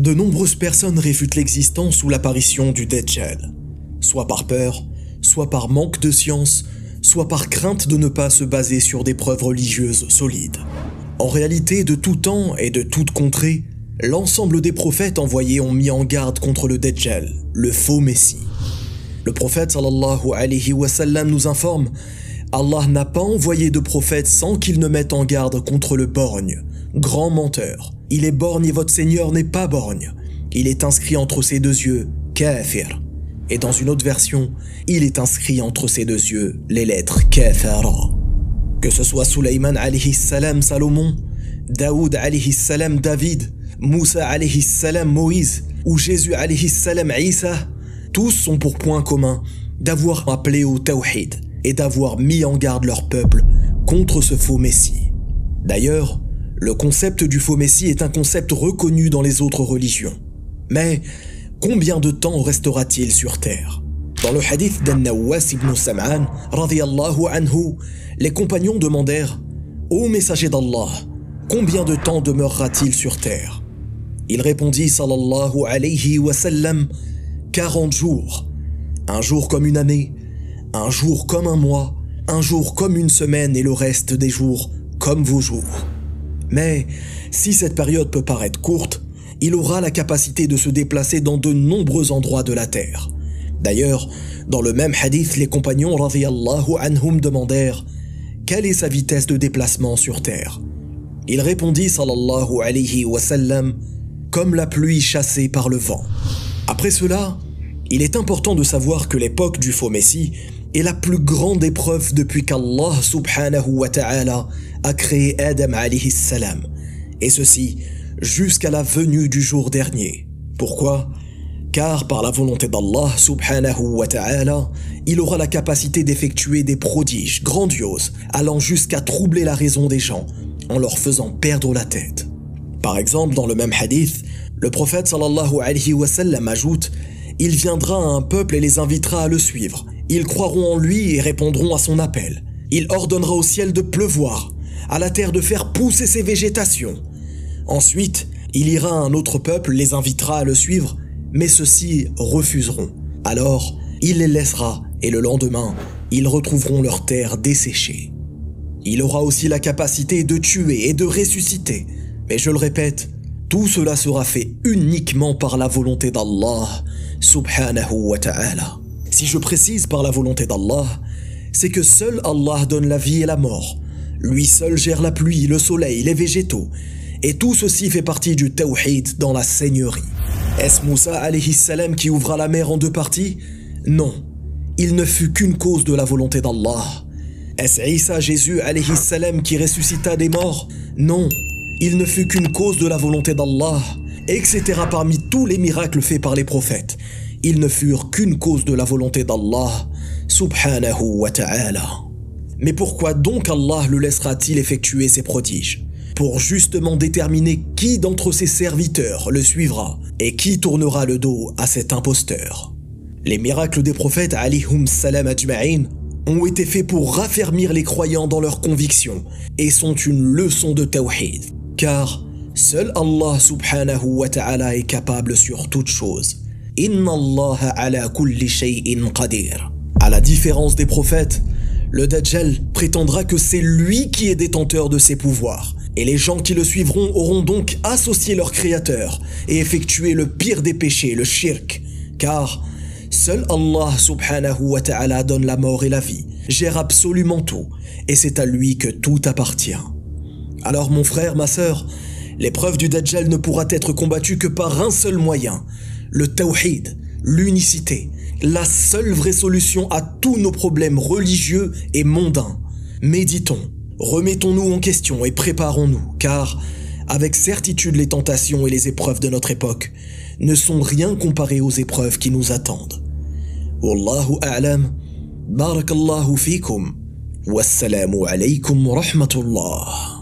De nombreuses personnes réfutent l'existence ou l'apparition du Dajjal, soit par peur, soit par manque de science, soit par crainte de ne pas se baser sur des preuves religieuses solides. En réalité, de tout temps et de toute contrée, l'ensemble des prophètes envoyés ont mis en garde contre le Dajjal, le faux Messie. Le prophète sallallahu alayhi wa nous informe Allah n'a pas envoyé de prophète sans qu'il ne mette en garde contre le borgne, grand menteur. Il est borgne et votre Seigneur n'est pas borgne. Il est inscrit entre ses deux yeux, kafir. Et dans une autre version, il est inscrit entre ses deux yeux les lettres kafara. Que ce soit Sulaiman alayhi salam Salomon, Daoud alayhi salam David, Moussa alayhi salam Moïse ou Jésus alayhi salam Isa, tous ont pour point commun d'avoir appelé au tawhid et d'avoir mis en garde leur peuple contre ce faux messie. D'ailleurs, le concept du faux messie est un concept reconnu dans les autres religions. Mais combien de temps restera-t-il sur terre? Dans le hadith d'An-Nawas ibn Sam'an, anhu, les compagnons demandèrent Ô messager d'Allah, combien de temps demeurera-t-il sur terre? Il répondit sallallahu alayhi wa sallam 40 jours, un jour comme une année, un jour comme un mois, un jour comme une semaine et le reste des jours comme vos jours. Mais si cette période peut paraître courte, il aura la capacité de se déplacer dans de nombreux endroits de la terre. D'ailleurs, dans le même hadith, les compagnons radiyallahu anhum demandèrent quelle est sa vitesse de déplacement sur terre? Il répondit sallallahu alayhi wa sallam comme la pluie chassée par le vent. Après cela, il est important de savoir que l'époque du faux Messie est la plus grande épreuve depuis qu'Allah subhanahu wa ta'ala a créé Adam alayhi salam. Et ceci jusqu'à la venue du jour dernier. Pourquoi? Car par la volonté d'Allah subhanahu wa ta'ala, il aura la capacité d'effectuer des prodiges grandioses allant jusqu'à troubler la raison des gens en leur faisant perdre la tête. Par exemple, dans le même hadith, le prophète sallallahu alayhi wa sallam ajoute Il viendra à un peuple et les invitera à le suivre. Ils croiront en lui et répondront à son appel. Il ordonnera au ciel de pleuvoir, à la terre de faire pousser ses végétations. Ensuite, il ira à un autre peuple, les invitera à le suivre, mais ceux-ci refuseront. Alors, il les laissera, et le lendemain, ils retrouveront leur terre desséchée. Il aura aussi la capacité de tuer et de ressusciter. Mais je le répète, tout cela sera fait uniquement par la volonté d'Allah, subhanahu wa ta'ala. Si je précise par la volonté d'Allah, c'est que seul Allah donne la vie et la mort. Lui seul gère la pluie, le soleil, les végétaux. Et tout ceci fait partie du tawhid dans la seigneurie. Est-ce Moussa alayhi salam qui ouvra la mer en deux parties? Non. Il ne fut qu'une cause de la volonté d'Allah. Est-ce Isa Jésus alayhi salam qui ressuscita des morts? Non. Il ne fut qu'une cause de la volonté d'Allah, etc. parmi tous les miracles faits par les prophètes ils ne furent qu'une cause de la volonté d'Allah, subhanahu wa ta'ala. Mais pourquoi donc Allah le laissera-t-il effectuer ces prodiges? Pour justement déterminer qui d'entre ses serviteurs le suivra et qui tournera le dos à cet imposteur. Les miracles des prophètes alihum salam ajma'in ont été faits pour raffermir les croyants dans leurs convictions et sont une leçon de tawhid. Car seul Allah subhanahu wa ta'ala est capable sur toute chose Inna Allah ala kulli shay'in qadir. À la différence des prophètes, le Dajjal prétendra que c'est lui qui est détenteur de ses pouvoirs. Et les gens qui le suivront auront donc associé leur créateur et effectué le pire des péchés, le shirk. Car seul Allah subhanahu wa ta'ala donne la mort et la vie, gère absolument tout, et c'est à lui que tout appartient. Alors mon frère, ma sœur, l'épreuve du Dajjal ne pourra être combattue que par un seul moyen, le tawhid, l'unicité, la seule vraie solution à tous nos problèmes religieux et mondains. Méditons, remettons-nous en question et préparons-nous, car avec certitude les tentations et les épreuves de notre époque ne sont rien comparées aux épreuves qui nous attendent. Wallahu a'lam, barakallahu fikum, wassalamu alaykum rahmatullah.